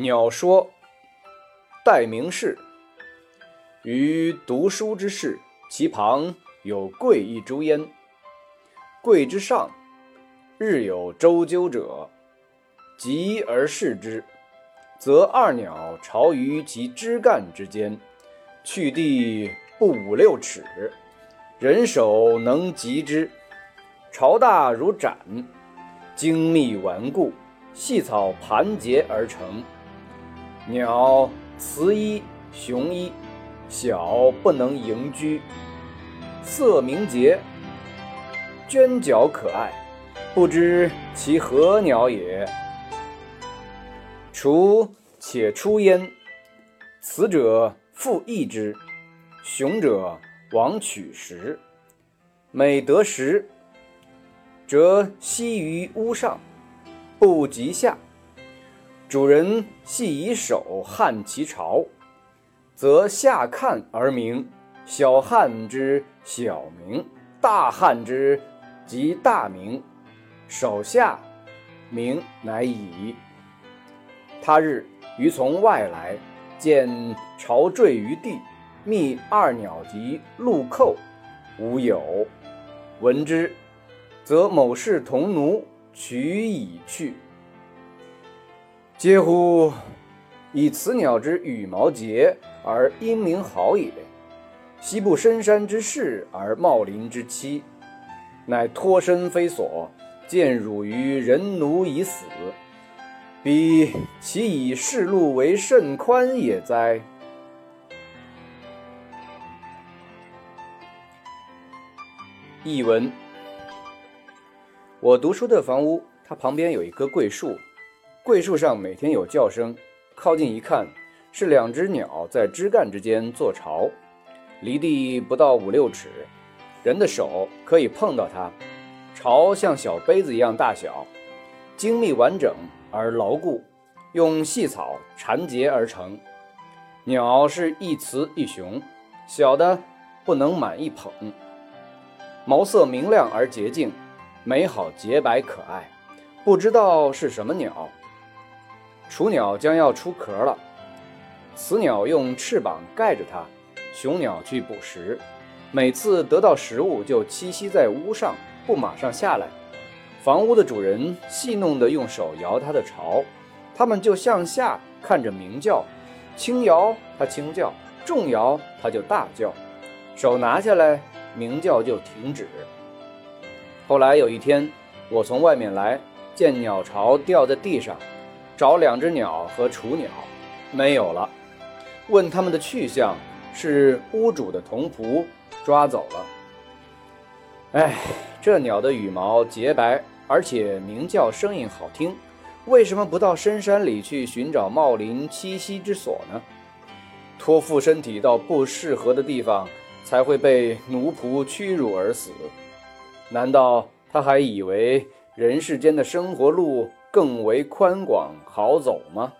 鸟说：“代名士，于读书之士，其旁有贵一株焉。贵之上，日有周究者，及而视之，则二鸟巢于其枝干之间，去地不五六尺，人手能及之。巢大如盏，精密顽固，细草盘结而成。”鸟雌一，雄一，小不能迎居，色明洁，娟角可爱，不知其何鸟也。雏且出焉，雌者复异之，雄者往取食。每得食，则栖于屋上，不及下。主人系以手撼其巢，则下看而鸣；小撼之，小鸣；大撼之，即大鸣。手下鸣，乃已。他日余从外来，见巢坠于地，觅二鸟及鹿寇，无有。闻之，则某氏同奴取以去。嗟乎！以此鸟之羽毛洁而英名好也，西部深山之士而茂林之栖，乃脱身非所，见辱于人奴已死。彼其以世路为甚宽也哉？译文：我读书的房屋，它旁边有一棵桂树。桂树上每天有叫声，靠近一看，是两只鸟在枝干之间做巢，离地不到五六尺，人的手可以碰到它。巢像小杯子一样大小，精密完整而牢固，用细草缠结而成。鸟是一雌一雄，小的不能满一捧，毛色明亮而洁净，美好洁白可爱，不知道是什么鸟。雏鸟将要出壳了，雌鸟用翅膀盖着它，雄鸟去捕食。每次得到食物就栖息在屋上，不马上下来。房屋的主人戏弄地用手摇它的巢，它们就向下看着鸣叫，轻摇它轻叫，重摇它就大叫。手拿下来，鸣叫就停止。后来有一天，我从外面来，见鸟巢掉在地上。找两只鸟和雏鸟，没有了。问他们的去向，是屋主的童仆抓走了。哎，这鸟的羽毛洁白，而且鸣叫声音好听，为什么不到深山里去寻找茂林栖息之所呢？托付身体到不适合的地方，才会被奴仆屈辱而死。难道他还以为人世间的生活路？更为宽广好走吗？